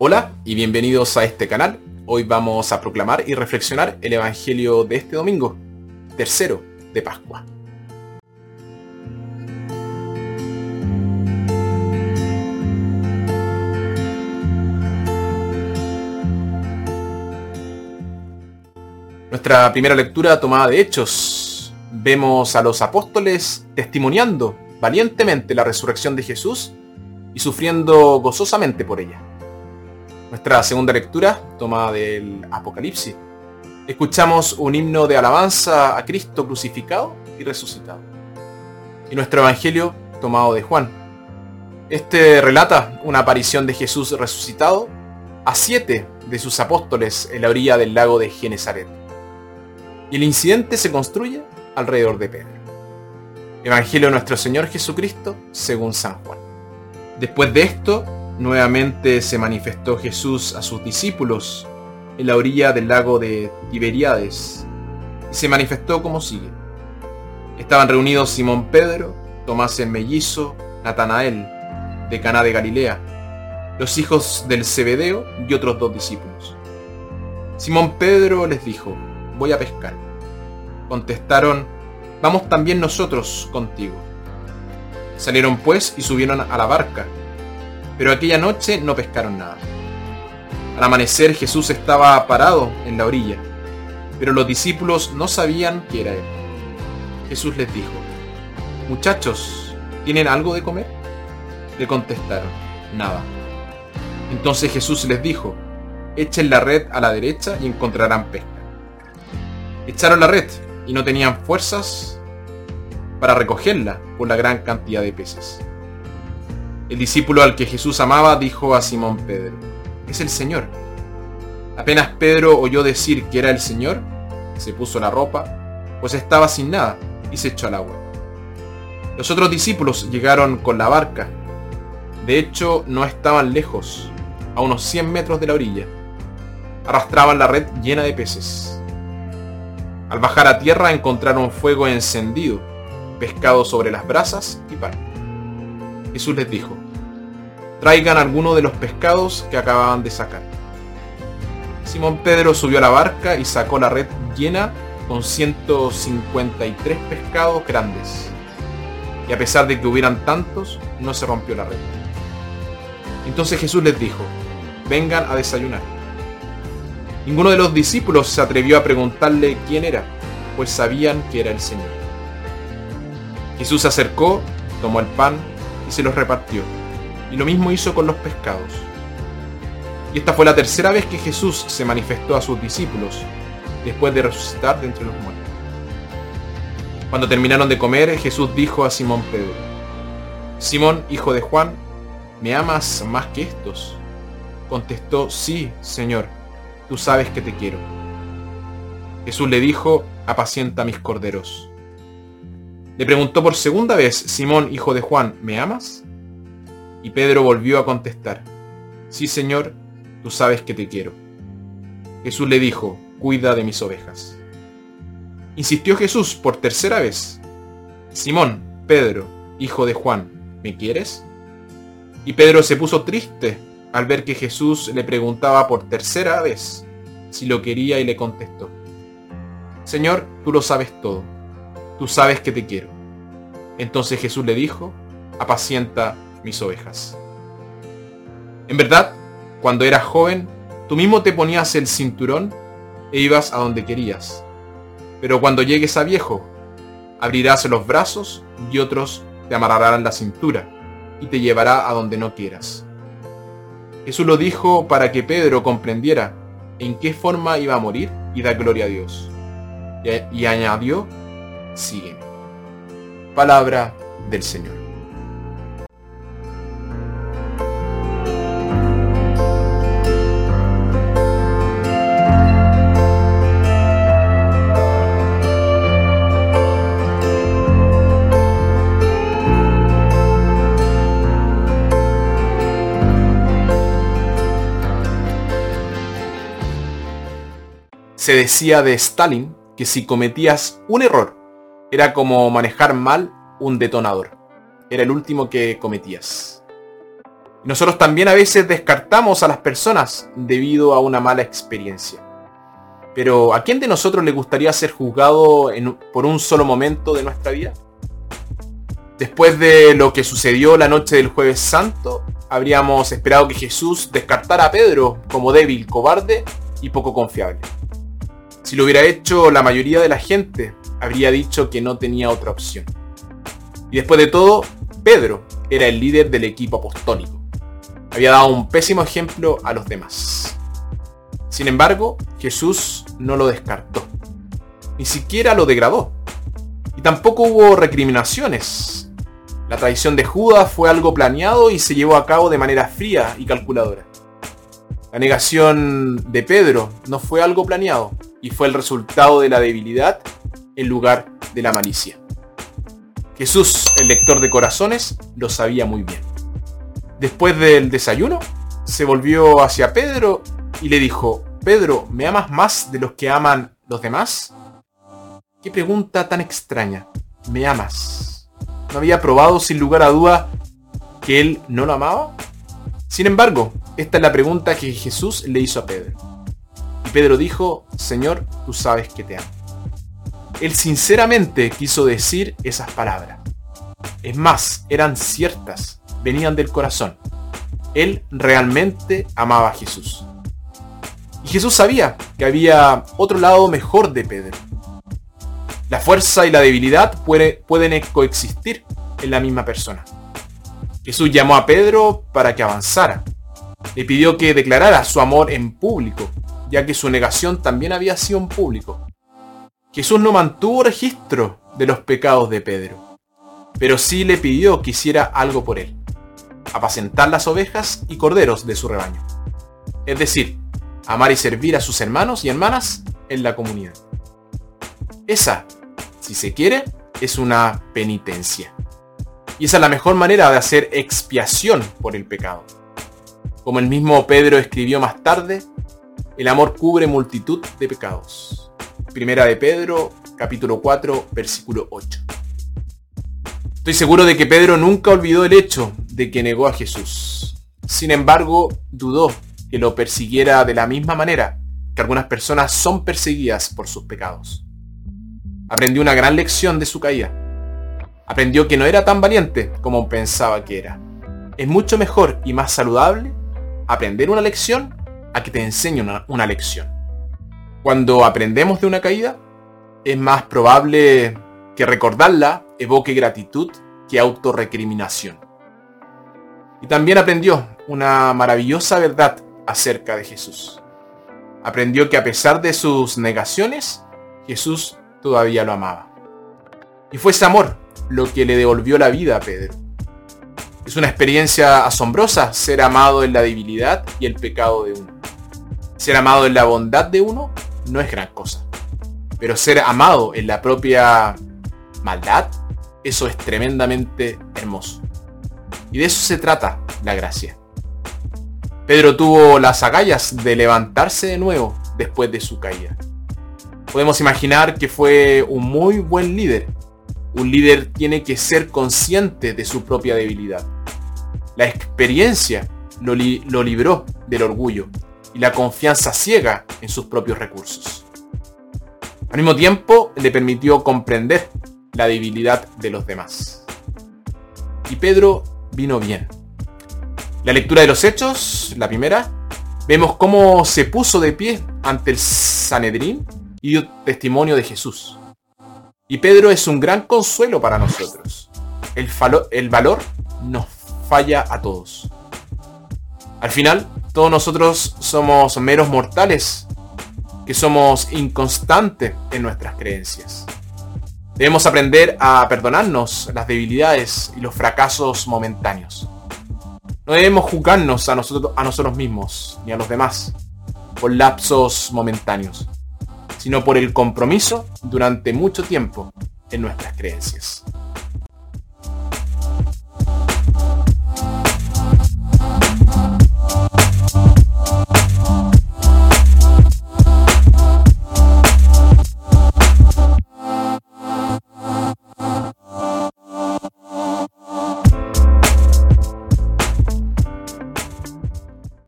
Hola y bienvenidos a este canal. Hoy vamos a proclamar y reflexionar el Evangelio de este domingo, tercero de Pascua. Nuestra primera lectura tomada de Hechos. Vemos a los apóstoles testimoniando valientemente la resurrección de Jesús y sufriendo gozosamente por ella. Nuestra segunda lectura, tomada del Apocalipsis. Escuchamos un himno de alabanza a Cristo crucificado y resucitado. Y nuestro Evangelio, tomado de Juan. Este relata una aparición de Jesús resucitado a siete de sus apóstoles en la orilla del lago de Genezaret. Y el incidente se construye alrededor de Pedro. Evangelio de nuestro Señor Jesucristo según San Juan. Después de esto, nuevamente se manifestó Jesús a sus discípulos en la orilla del lago de Tiberíades y se manifestó como sigue. Estaban reunidos Simón Pedro, Tomás el mellizo, Natanael, de Caná de Galilea, los hijos del Zebedeo y otros dos discípulos. Simón Pedro les dijo, voy a pescar. Contestaron, vamos también nosotros contigo. Salieron pues y subieron a la barca, pero aquella noche no pescaron nada. Al amanecer Jesús estaba parado en la orilla, pero los discípulos no sabían que era él. Jesús les dijo, Muchachos, ¿tienen algo de comer? Le contestaron, nada. Entonces Jesús les dijo, Echen la red a la derecha y encontrarán pesca. Echaron la red y no tenían fuerzas para recogerla por la gran cantidad de peces. El discípulo al que Jesús amaba dijo a Simón Pedro, es el Señor. Apenas Pedro oyó decir que era el Señor, se puso la ropa, pues estaba sin nada, y se echó al agua. Los otros discípulos llegaron con la barca. De hecho, no estaban lejos, a unos 100 metros de la orilla. Arrastraban la red llena de peces. Al bajar a tierra encontraron fuego encendido pescado sobre las brasas y pan. Jesús les dijo, traigan alguno de los pescados que acababan de sacar. Simón Pedro subió a la barca y sacó la red llena con 153 pescados grandes. Y a pesar de que hubieran tantos, no se rompió la red. Entonces Jesús les dijo, vengan a desayunar. Ninguno de los discípulos se atrevió a preguntarle quién era, pues sabían que era el Señor. Jesús se acercó, tomó el pan y se los repartió. Y lo mismo hizo con los pescados. Y esta fue la tercera vez que Jesús se manifestó a sus discípulos, después de resucitar de entre los muertos. Cuando terminaron de comer, Jesús dijo a Simón Pedro, Simón, hijo de Juan, ¿me amas más que estos? Contestó, sí, Señor, tú sabes que te quiero. Jesús le dijo, apacienta mis corderos. Le preguntó por segunda vez, Simón, hijo de Juan, ¿me amas? Y Pedro volvió a contestar, Sí, Señor, tú sabes que te quiero. Jesús le dijo, cuida de mis ovejas. Insistió Jesús por tercera vez, Simón, Pedro, hijo de Juan, ¿me quieres? Y Pedro se puso triste al ver que Jesús le preguntaba por tercera vez si lo quería y le contestó, Señor, tú lo sabes todo tú sabes que te quiero. Entonces Jesús le dijo, apacienta mis ovejas. En verdad, cuando eras joven, tú mismo te ponías el cinturón e ibas a donde querías. Pero cuando llegues a viejo, abrirás los brazos y otros te amarrarán la cintura y te llevará a donde no quieras. Jesús lo dijo para que Pedro comprendiera en qué forma iba a morir y dar gloria a Dios. Y, añadió sígueme. Palabra del Señor. Se decía de Stalin que si cometías un error era como manejar mal un detonador. Era el último que cometías. Nosotros también a veces descartamos a las personas debido a una mala experiencia. Pero ¿a quién de nosotros le gustaría ser juzgado por un solo momento de nuestra vida? Después de lo que sucedió la noche del jueves santo, habríamos esperado que Jesús descartara a Pedro como débil, cobarde y poco confiable. Si lo hubiera hecho la mayoría de la gente, habría dicho que no tenía otra opción. Y después de todo, Pedro era el líder del equipo apostólico. Había dado un pésimo ejemplo a los demás. Sin embargo, Jesús no lo descartó. Ni siquiera lo degradó. Y tampoco hubo recriminaciones la traición de Judas fue algo planeado y se llevó a cabo de manera fría y calculadora. La negación de Pedro no fue algo planeado y fue el resultado de la debilidad en lugar de la malicia. Jesús, el lector de corazones, lo sabía muy bien. Después del desayuno, se volvió hacia Pedro y le dijo, Pedro, ¿me amas más de los que aman los demás? Qué pregunta tan extraña. ¿Me amas? no había probado sin lugar a duda que él no lo amaba? Sin embargo, esta es la pregunta que Jesús le hizo a Pedro. Pedro dijo, Señor, tú sabes que te amo. Él sinceramente quiso decir esas palabras. Es más, eran ciertas, venían del corazón. Él realmente amaba a Jesús. Y Jesús sabía que había otro lado mejor de Pedro. La fuerza y la debilidad pueden coexistir en la misma persona. Jesús llamó a Pedro para que avanzara. Le pidió que declarara su amor en público, ya que su negación también había sido en público. Jesús no mantuvo registro de los pecados de Pedro, pero sí le pidió que hiciera algo por él, apacentar las ovejas y corderos de su rebaño. Es decir, amar y servir a sus hermanos y hermanas en la comunidad. Esa si se quiere, es una penitencia. Y esa es la mejor manera de hacer expiación por el pecado. Como el mismo Pedro escribió más tarde, el amor cubre multitud de pecados. Primera de Pedro, capítulo 4, versículo 8. Estoy seguro de que Pedro nunca olvidó el hecho de que negó a Jesús. Sin embargo, dudó que lo persiguiera de la misma manera que algunas personas son perseguidas por sus pecados. Aprendió una gran lección de su caída. Aprendió que no era tan valiente como pensaba que era. Es mucho mejor y más saludable aprender una lección a que te enseñe una, lección. Cuando aprendemos de una caída, es más probable que recordarla evoque gratitud que autorrecriminación. Y también aprendió una maravillosa verdad acerca de Jesús. Aprendió que a pesar de sus negaciones, Jesús todavía lo amaba. Y fue ese amor lo que le devolvió la vida a Pedro. Es una experiencia asombrosa ser amado en la debilidad y el pecado de uno. Ser amado en la bondad de uno no es gran cosa. Pero ser amado en la propia maldad, eso es tremendamente hermoso. Y de eso se trata la gracia. Pedro tuvo las agallas de levantarse de nuevo después de su caída podemos imaginar que fue un muy buen líder. Un líder tiene que ser consciente de su propia debilidad. La experiencia lo, libró del orgullo y la confianza ciega en sus propios recursos. Al mismo tiempo, le permitió comprender la debilidad de los demás. Y Pedro vino bien. La lectura de los hechos, la primera, vemos cómo se puso de pie ante el Sanedrín y dio testimonio de Jesús. Y Pedro es un gran consuelo para nosotros. El, el valor nos falla a todos. Al final, todos nosotros somos meros mortales que somos inconstantes en nuestras creencias. Debemos aprender a perdonarnos las debilidades y los fracasos momentáneos. No debemos juzgarnos a nosotros, a nosotros mismos ni a los demás por lapsos momentáneos sino por el compromiso durante mucho tiempo en nuestras creencias.